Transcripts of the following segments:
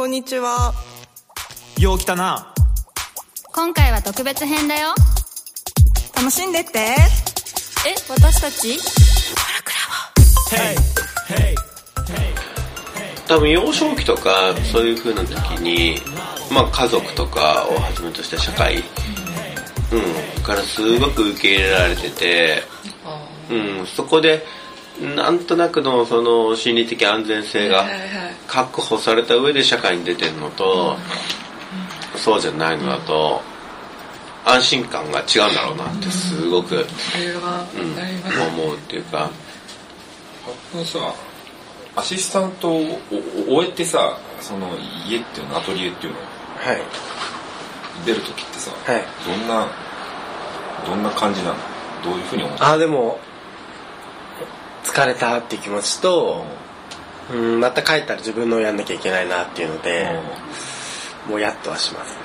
こんにちは。よう来たな。今回は特別編だよ。楽しんでって。え、私たち？多分幼少期とかそういう風な時に、まあ、家族とかをはじめとした社会、うん、からすごく受け入れられてて、うん、そこでなんとなくのその心理的安全性が確保された上で社会に出てるのと、そうじゃないのだと安心感が違うんだろうなってすごく、うんなります、思うっていうか。さアシスタントをお終えてさその家っていうのアトリエっていうのはい。出る時ってさ、はい。どんなどんな感じなの？どういうふうに思ってあでも疲れたっていう気持ちと、うん、また帰ったら自分のやんなきゃいけないなっていうので、もうやっとはします。ね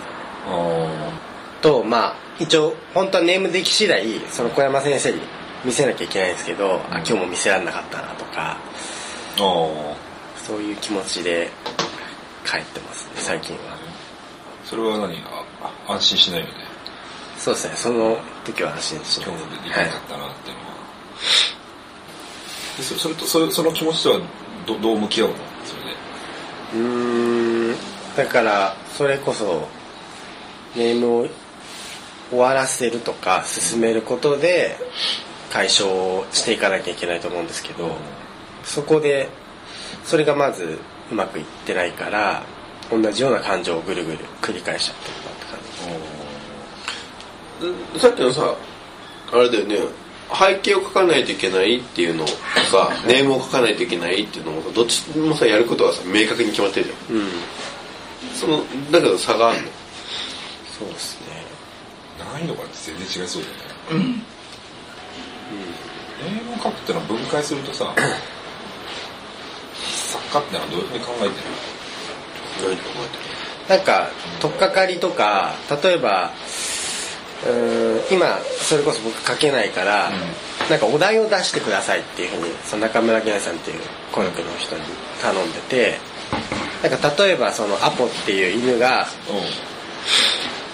とまあ一応本当はネームでき次第その小山先生に見せなきゃいけないんですけど、あ今日も見せられなかったなとかそういう気持ちで帰ってますね最近は。それは何？ああ安心しないよね。そうですねその時は安心しない今日でできなかったなっていうのは、でそそれとそれその気持ちとはどどう向き合うの？それでうーん。だからそれこそネームを終わらせるとか進めることで解消していかなきゃいけないと思うんですけどそこでそれがまずうまくいってないから同じような感情をぐるぐる繰り返しちゃってるなって感じ。さっきのさあれだよね背景を書かないといけないっていうのとさネームを書かないといけないっていうのもさどっちもさやることはさ明確に決まってるじゃん。うん。そのだけど差があるの。そうですね。難易度が全然違いそうだよね。うん、英語を書くってのは分解するとさ作家ってのはどういうふうに考えてる。なんか取っかかりとか例えばうーん今それこそ僕書けないから、なんかお題を出してくださいっていうふうにその中村健さんっていうコルクの人に頼んでてなんか例えばそのアポっていう犬が、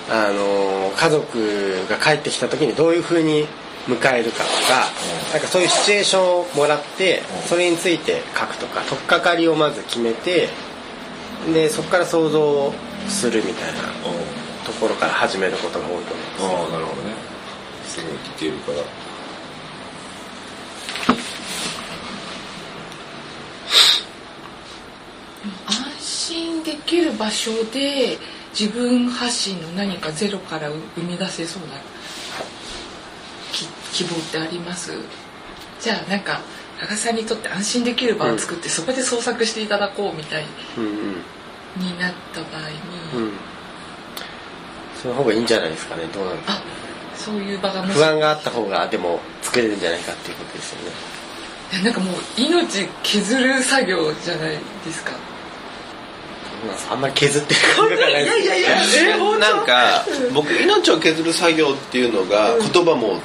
あのー家族が帰ってきた時にどういうふうに迎えるかとか、なんかそういうシチュエーションをもらって、それについて書くとか取っかかりをまず決めてでそこから想像するみたいなところから始めることが多いと思います。ああなるほどね。すごいディテールから。安心できる場所で自分発信の何かゼロから生み出せそうなき希望ってあります？じゃあなんか加賀さんにとって安心できる場を作って、そこで創作していただこうみたいになった場合に、うんその方がいいんじゃないですかね。どうなのかあそういう場が不安があった方がでも作れるんじゃないかっていうことですよね。いやなんかもう命削る作業じゃないですか。あんまり削ってる感覚がないです。いやいやいやえ本当？なんか僕命を削る作業っていうのが言葉も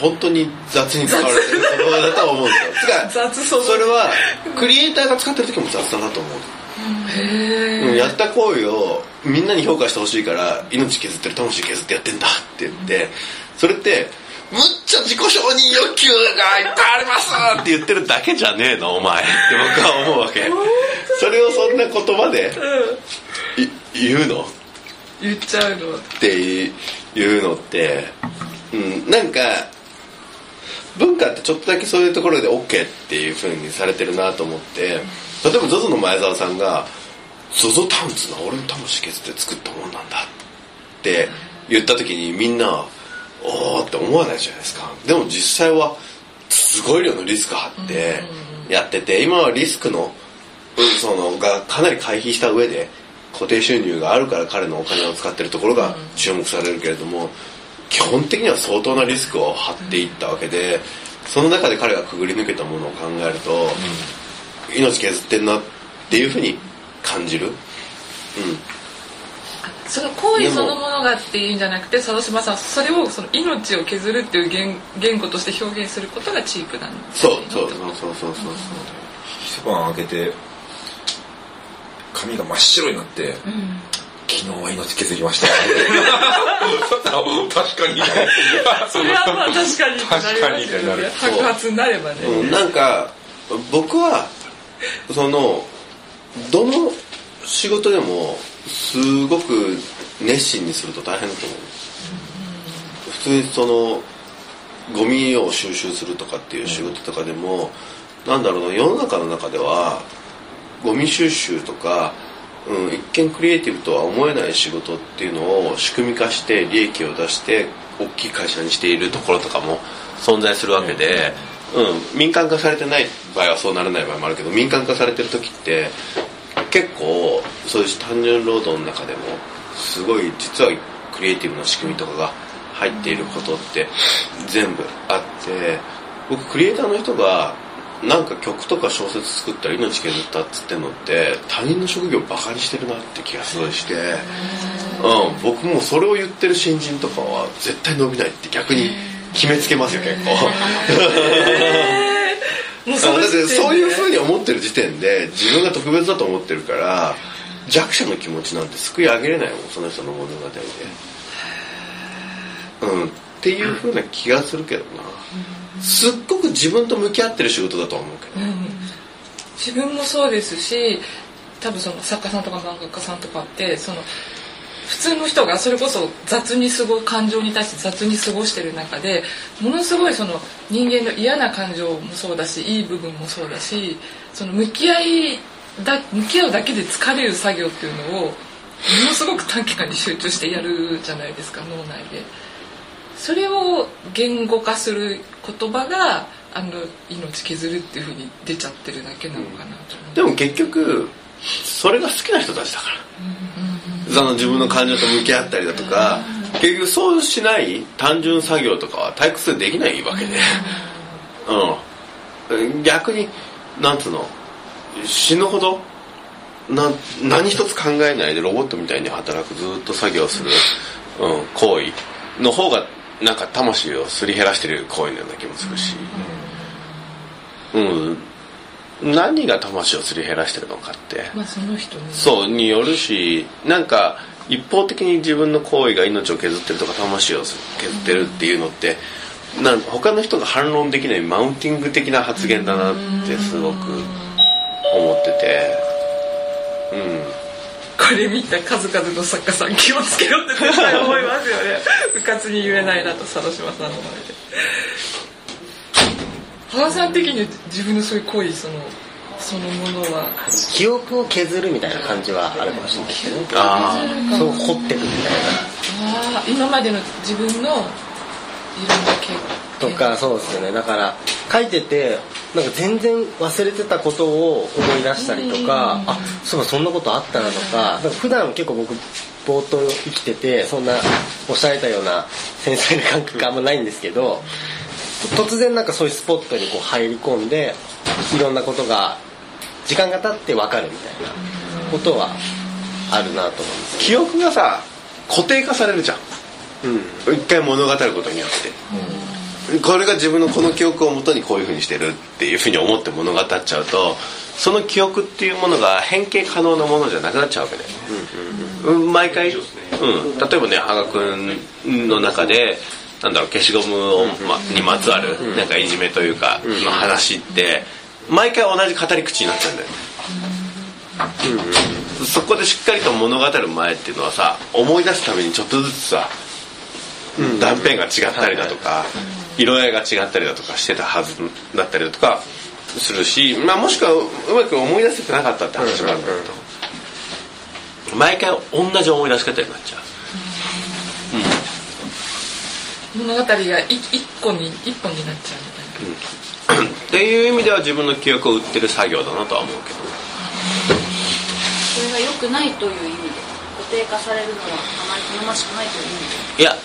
本当に雑に使われてる言葉だとは思うんですよ。雑そう。それはクリエイターが使ってる時も雑だなと思うやった行為をみんなに評価してほしいから命削ってる魂削ってやってんだって言ってそれってむっちゃ自己承認欲求がいっぱいありますって言ってるだけじゃねえのお前って僕は思うわけ。それをそんな言葉でい言うの？言っちゃうの。っていうのって、うん、なんか文化ってちょっとだけそういうところで OK っていう風にされてるなと思って例えば ZOZO の前澤さんが「ZOZO タウンズの俺の魂削って作ったもんなんだ」って言った時にみんな「おー」って思わないじゃないですか。でも実際はすごい量のリスク張ってやってて今はリスクのうんそのがかなり回避した上で固定収入があるから彼のお金を使ってるところが注目されるけれども基本的には相当なリスクを張っていったわけでその中で彼がくぐり抜けたものを考えると命削ってんなっていうふうに感じる？うん。その行為そのものがっていうんじゃなくて佐渡島さんそれをその命を削るっていう言言語として表現することがチープなんですそうそうそうそうそうそう。一晩開けて髪が真っ白になって、昨日は命削りました。確かにそれはまあ確かに。確かにってなる。白髪になればね、う。ん、なんか僕はそのどの仕事でもすごく熱心にすると大変だと思う。普通にそのゴミを収集するとかっていう仕事とかでも、なんだろうな世の中の中ではゴミ収集とか、うん、一見クリエイティブとは思えない仕事っていうのを仕組み化して利益を出して大きい会社にしているところとかも存在するわけで、うん、民間化されてない場合はそうならない場合もあるけど民間化されてる時って結構そういう単純労働の中でもすごい実はクリエイティブな仕組みとかが入っていることって全部あって僕クリエイターの人がなんか曲とか小説作ったら命削ったっつってんのって他人の職業バカにしてるなって気がすごいして、うん、僕もそれを言ってる新人とかは絶対伸びないって逆に決めつけますよ結構。だってそういうふうにに思ってる時点で自分が特別だと思ってるから弱者の気持ちなんて救い上げれないもんその人の物語で。うん、っていうふうな気がするけどな。すっごく自分と向き合ってる仕事だとは思うけど。自分もそうですし多分その作家さんとか漫画家さんとかってその普通の人がそれこそ雑に過ご感情に対して雑に過ごしてる中でものすごいその人間の嫌な感情もそうだしいい部分もそうだしその向き合いだ向き合うだけで疲れる作業っていうのをものすごく短期間に集中してやるじゃないですか脳内で。それを言語化する言葉があの命削るっていうふうに出ちゃってるだけなのかなと思う。でも結局それが好きな人たちだから、その自分の感情と向き合ったりだとか、結局そうしない単純作業とかは退屈でできないわけで、うん、逆になんつうの死ぬほどな何一つ考えないでロボットみたいに働くずっと作業する、うん、行為の方がなんか魂をすり減らしてる行為のような気もするし、うん、何が魂をすり減らしてるのかって。まあその人ね。そうによるしなんか一方的に自分の行為が命を削ってるとか魂を削ってるっていうのってなん他の人が反論できないマウンティング的な発言だなってすごく思ってて。うん。これ見た数々の作家さん気をつけろって絶対思いますよね。うかつに言えないなと佐渡島さんの前で原さん的に自分のそういう行為そのそのものは。記憶を削るみたいな感じはあるかもしれないですけどね。あそう掘ってくみたいああ今までの自分のいろんな経なとかそうですよね。だから書いててなんか全然忘れてたことを思い出したりとかあそうそんなことあったなとかか普段結構僕ぼーっと生きててそんなおっしゃられたような繊細な感覚があんまないんですけど突然なんかそういうスポットにこう入り込んでいろんなことが時間が経って分かるみたいなことはあるなと思うんです記憶がさ固定化されるじゃん。うん。一回物語ることによって、これが自分のこの記憶をもとにこういうふうにしてるっていうふうに思って物語っちゃうとその記憶っていうものが変形可能なものじゃなくなっちゃうわけで、うん毎回、うん、例えばね羽賀君の中でなんだろう消しゴムを、ま、にまつわるなんかいじめというかの話って毎回同じ語り口になっちゃうんだよね。そこでしっかりと物語る前っていうのはさ思い出すためにちょっとずつさ断片が違ったりだとか色合いが違ったりだとかしてたはずだったりだとかするし、まあ、もしくはうまく思い出せてなかったって話もあるんだけど。毎回同じ思い出し方になっちゃう物語が一一個に一本になっちゃうみたいな。っていう意味では自分の記憶を売ってる作業だなとは思うけど。それが良くないという意味で。固定化されるのはあまり好ましくないという意味で。いや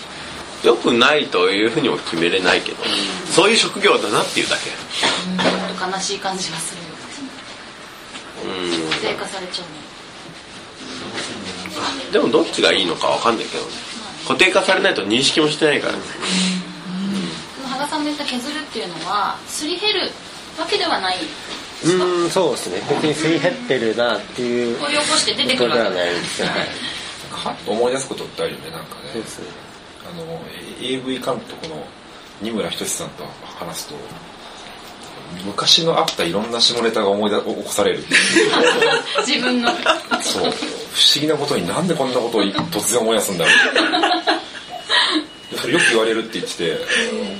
よくないというふうにも決めれないけどそういう職業だなっていうだけ。ちょっと悲しい感じがするうん。固定化されちゃうの。でもどっちがいいのかわかんないけどね固定化されないと認識もしてないから。ねその羽賀さんの言った削るっていうのはすり減るわけではない。うんそうですね。別にすり減ってるなっていうこ掘り起こして出てくるわけ。ないですね。はい。はっと思い出すことってあるよねなんかね。そうですね。あの AV 監督の二村仁さんと話すと昔のあったいろんな下ネタが思い出起こされる 自分の。そう不思議なことになんでこんなことを突然思い出すんだろう。それよく言われるって言ってて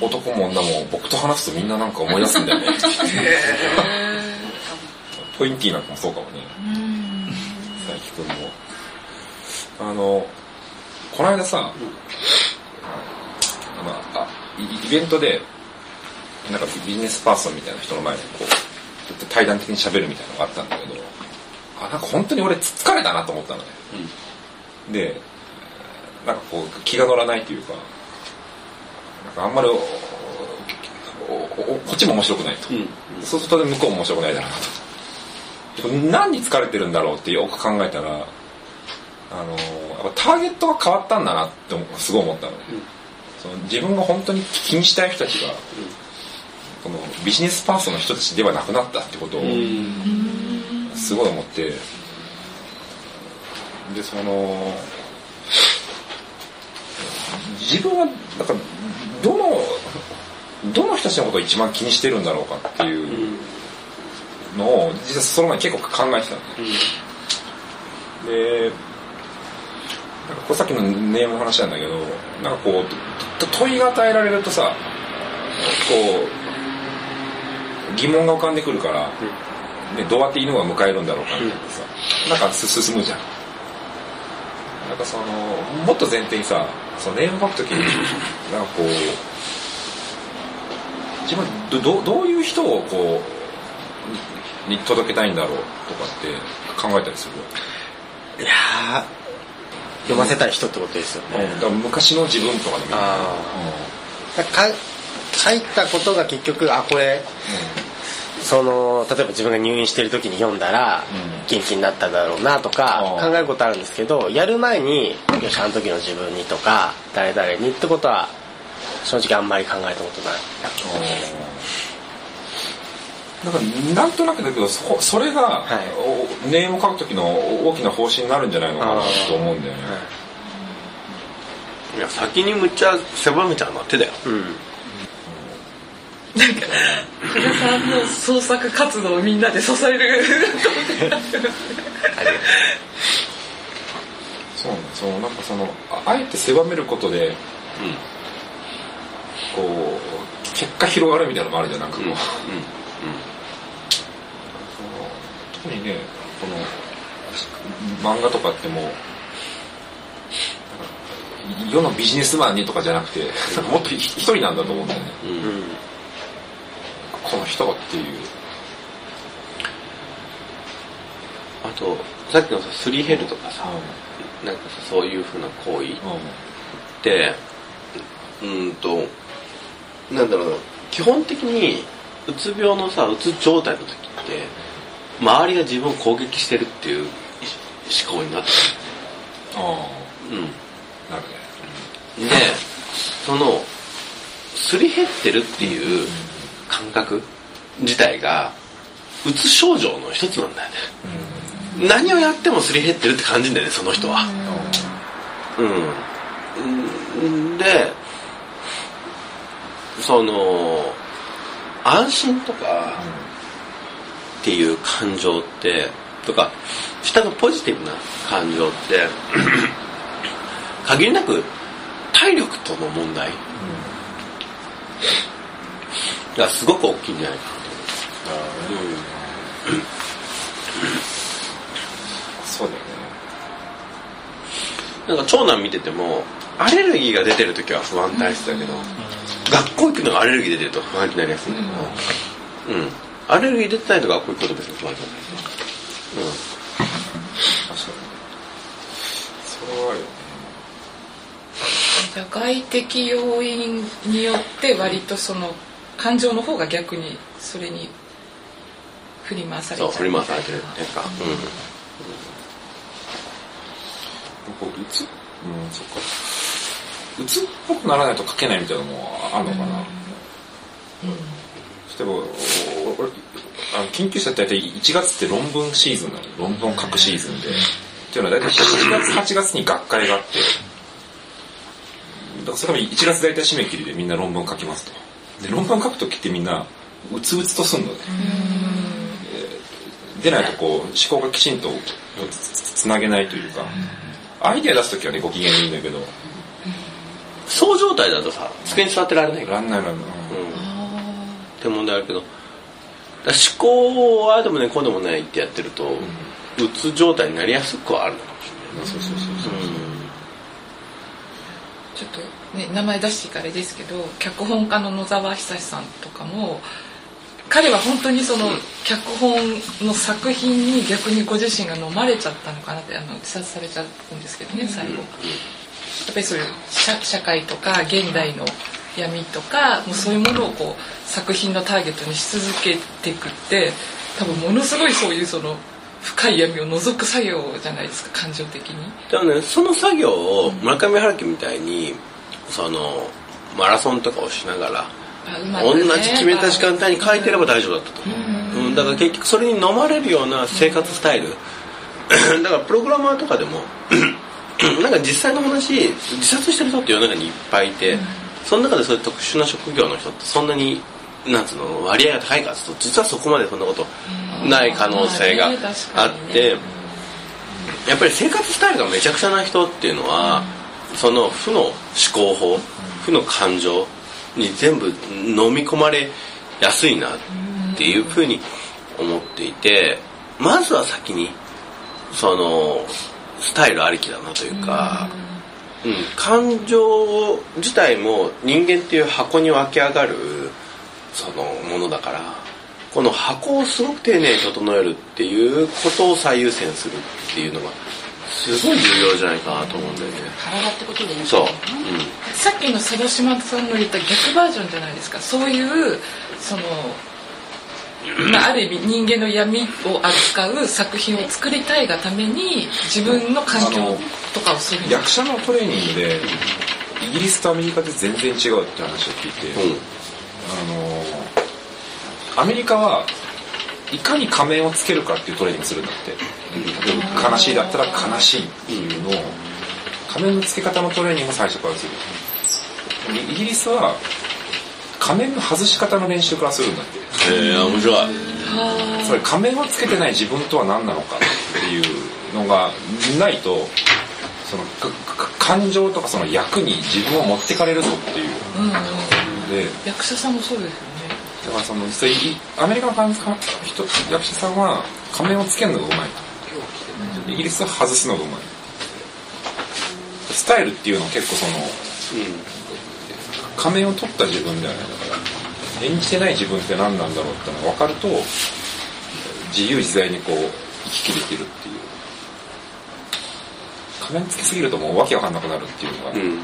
男も女も僕と話すとみんななんか思い出すんだよね。ポインティーなんかもそうかもね。佐伯君も。あのこの間さ、あのあイベントでなんかビジネスパーソンみたいな人の前でこう対談的に喋るみたいなのがあったんだけどあなんか本当に俺疲れたなと思ったのね、でなんかこう気が乗らないというかなんかあんまりこっちも面白くないと、そうすると向こうも面白くないだろうなと。何に疲れてるんだろうってよく考えたらあのやっぱターゲットが変わったんだなって思すごい思ったのね、その自分が本当に気にしたい人たちが、このビジネスパーソンの人たちではなくなったってことをすごい思って。でその自分はなんかどのどの人たちのことを一番気にしてるんだろうかっていうのを実はその前に結構考えてたのね、でなんかこれさっきのネームの話なんだけどなんかこうと問いが与えられるとさこう疑問が浮かんでくるから、ね、どうやって犬が迎えるんだろうか。みたいなさ、なんかす進むじゃん。なんかそのもっと前提にさそのネーム書くときになんかこう自分どどどういう人をこうにに届けたいんだろうとかって考えたりする？いやー読ませたい人ってことですよね、だから昔の自分とかでもいい書いたことが結局あこれその例えば自分が入院してる時に読んだらうん。元気になっただろうなとか考えることあるんですけどやる前によしあの時の自分にとか誰々にってことは正直あんまり考えたことない。なんかなんとなくだけどそこそれが、はい。おネーム書く時の大きな方針になるんじゃないのかなと思うんだよね。い。や先にむっちゃ狭めちゃうのは手だよ。うん。福田さんの創作活動をみんなで支える そうなんだ。そのなんかそのああえて狭めることでこう結果広がるみたいなのもあるじゃんなんかこう、特にねこの漫画とかってもう世のビジネスマンにとかじゃなくてもっとひ一人なんだと思うんだよね。うんうんこの人っていう。あとさっきのさすり減るとかさなんかさそういうふうな行為ってうーんとなんだろうな基本的にうつ病のさうつ状態の時って周りが自分を攻撃してるっていう思考になってああ。るうん。なるねでそのすり減ってるっていう感覚自体がうつ症状の一つなんだよね。何をやってもすり減ってるって感じんだよねその人は。うん。でその安心とかっていう感情ってとか下のポジティブな感情って限りなく体力との問題。がすごく大きいんじゃないかと思う、そうだよねなん。か長男見ててもアレルギーが出てる時は不安体質だけど、うん。学校行くのがアレルギー出てると不安になりやすいん。だけど、うん。うん。アレルギー出てないと学校行くこと別に不安じゃない確かにそれはあるよねじゃあ外的要因によって割とその感情の方が逆にそれに振り回されちゃうそう振り回されてるっていうか、こううつ？うんそっか。うつっぽくならないと書けないみたいなのもあるのかな、例えばお俺あの研究者って大体1月って論文シーズンなの。論文を書くシーズンで。っていうのは大体7月8月に学会があって。だからそれが1月大体締め切りでみんな論文書きますとで論文書く時ってみんなうつうつとすんのね。えーでないとこう思考がきちんとつなげないというかアイデア出す時はねご機嫌いいんだけど。そう状態だとさ机に座ってられないから。らんないらんないって問題あるけど。思考はああでもねこうでもないってやってると、うつ状態になりやすくはあるのかもしれない。そうそうそうそうちょっとね名前出していかれですけど脚本家の野沢久志さんとかも彼は本当にその脚本の作品に逆にご自身が飲まれちゃったのかなってあの自殺されちゃうんですけどね最後。やっぱりそういう社社会とか現代の闇とかもうそういうものをこう作品のターゲットにし続けていくって多分ものすごいそういうその深い闇を除く作業じゃないですか感情的に。でもねその作業を村上春樹みたいにそのマラソンとかをしながらね同じ決めた時間帯に書いてれば大丈夫だったと思う、うん、だから結局それに飲まれるような生活スタイル。だからプログラマーとかでも なんか実際の話自殺してる人って世の中にいっぱいいて、その中でそういう特殊な職業の人ってそんなになんつうの割合が高いかっつうと実はそこまでそんなことない可能性がまあって、ねやっぱり生活スタイルがめちゃくちゃな人っていうのは、その負の思考法負の感情に全部飲み込まれやすいなっていうふうに思っていてまずは先にそのスタイルありきだなというか、うん、感情自体も人間っていう箱に湧き上がるそのものだからこの箱をすごく丁寧に整えるっていうことを最優先するっていうのがすごい重要じゃないかなと思うんだよね。体ってことでいいそう、さっきの佐渡島さんの言った逆バージョンじゃないですか。そういうその、まあ、ある意味人間の闇を扱う作品を作りたいがために自分の環境とかをする。役者のトレーニングでイギリスとアメリカで全然違うって話を聞いて、うん。あのアメリカはいかに仮面をつけるかっていうトレーニングするんだって。例えば悲しいだったら悲しいっていうのを。仮面の付け方のトレーニングを最初からする。イギリスは仮面の外し方の練習からするんだって。へえ面白い。それ仮面をつけてない自分とは何なのかっていうのがないとその感情とかその役に自分を持ってかれるぞっていう。うんうん。で役者さんもそうですよねだからその実際アメリカの感じか人役者さんは仮面をつけるのがうまい。イギリスは外すのがうまい。スタイルっていうのは結構その仮面を取った自分ではないだから演じてない自分って何なんだろうってのが分かると自由自在にこう行き来できるっていう。仮面つけすぎるともうわけわかんなくなるっていうのが、うん。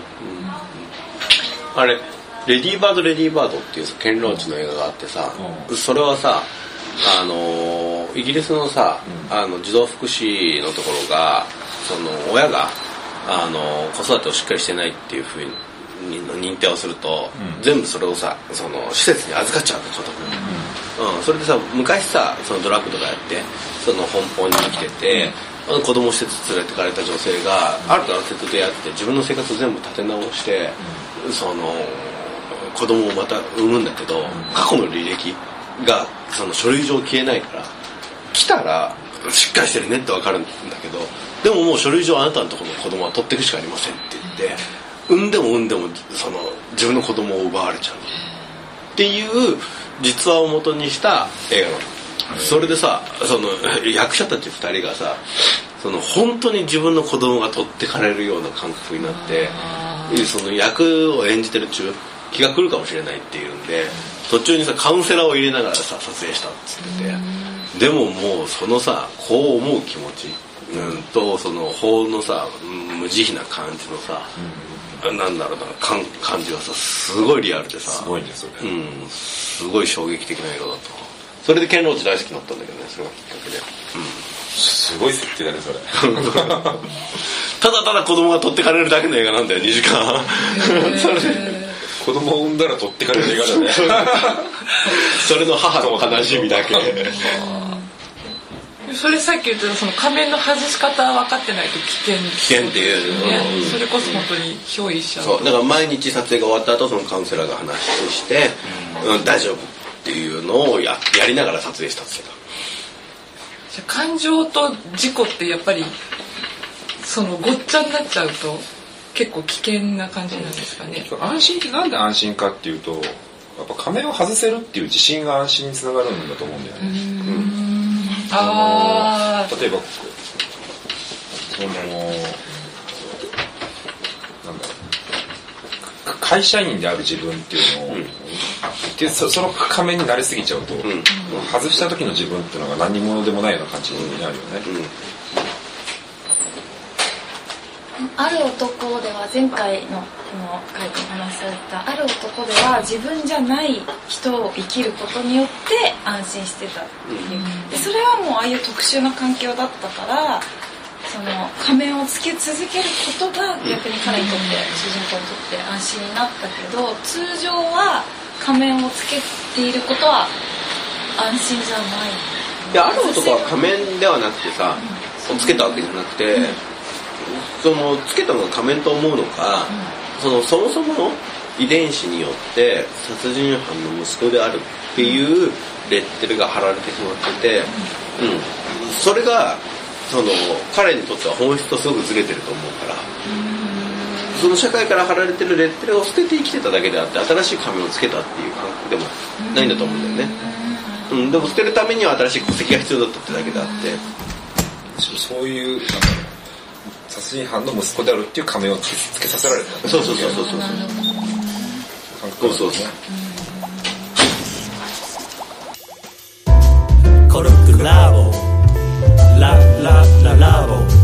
あれ「レディーバードレディーバード」っていうさケンローチの映画があってさ、うそれはさあのーイギリスのさ、うん。あの児童福祉のところがその親が、あのー子育てをしっかりしてないっていうふうに認定をすると、うん。全部それをさその施設に預かっちゃうんだ子供うん、それでさ昔さそのドラッグとかやってその奔放に生きてて、あの子供施設連れてかれた女性がある男性と出会って自分の生活を全部立て直して、その子供をまた産むんだけど、過去の履歴がその書類上消えないから来たらしっかりしてるねってわかるんだけどでももう書類上あなたのところの子供は取っていくしかありませんって言って産んでも産んでもその自分の子供を奪われちゃう。っていう実話を元にした映画なの。それでさその役者たち2人がさその本当に自分の子供が取ってかれるような感覚になってその役を演じてる中気が狂うかもしれないっていうんで途中にさカウンセラーを入れながらさ撮影したっつってて。でももうそのさこう思う気持ち、うん、とその法のさうん無慈悲な感じのさ、なんだろうな感感じがさすごいリアルでさすごいねそれ、うん、すごい衝撃的な映画だったそれでケンローチ大好きになったんだけどねそれがきっかけで、すごい設定だねそれ。ただただ子供が取ってかれるだけの映画なんだよ2時間。それで子供を産んだら取ってかれる映画だね。それの母の悲しみだけ。それさっき言ったその仮面の外し方分かってないと危険危険っていう。ね。うん。それこそ本当に憑依しちゃうそう。だから毎日撮影が終わった後そのカウンセラーが話して、うん。大丈夫っていうのをややりながら撮影したってじゃあ感情と事故ってやっぱりそのごっちゃになっちゃうと結構危険な感じなんですかね。安心ってなんで安心かっていうとやっぱ仮面を外せるっていう自信が安心につながるんだと思うんだよね、あ例えばそのなんだろう。か会社員である自分っていうのを、でそその仮面に慣れすぎちゃうと、ん。外した時の自分っていうのが何者でもないような感じになるよね、ある男では前回のこの回でお話しされたある男では自分じゃない人を生きることによって安心してたっていう。でそれはもうああいう特殊な環境だったからその仮面をつけ続けることが逆に彼にとって主人公にとって安心になったけど通常は仮面をつけていることは安心じゃない。いやある男は仮面ではなくてさつけたわけじゃなくてそのつけたのが仮面と思うのか、そのそもそもの遺伝子によって殺人犯の息子であるっていうレッテルが貼られてしまってて、うん、それがその彼にとっては本質とすごくずれてると思うから、その社会から貼られてるレッテルを捨てて生きてただけであって新しい仮面をつけたっていう感覚でもないんだと思うんだよね、うん、でも捨てるためには新しい戸籍が必要だったってだけであって。そういうなんだろう殺人犯の息子であるっていう仮面をつけさせられた。そうそうそうそうそう感覚そうそうコルクラボ。ララララボ。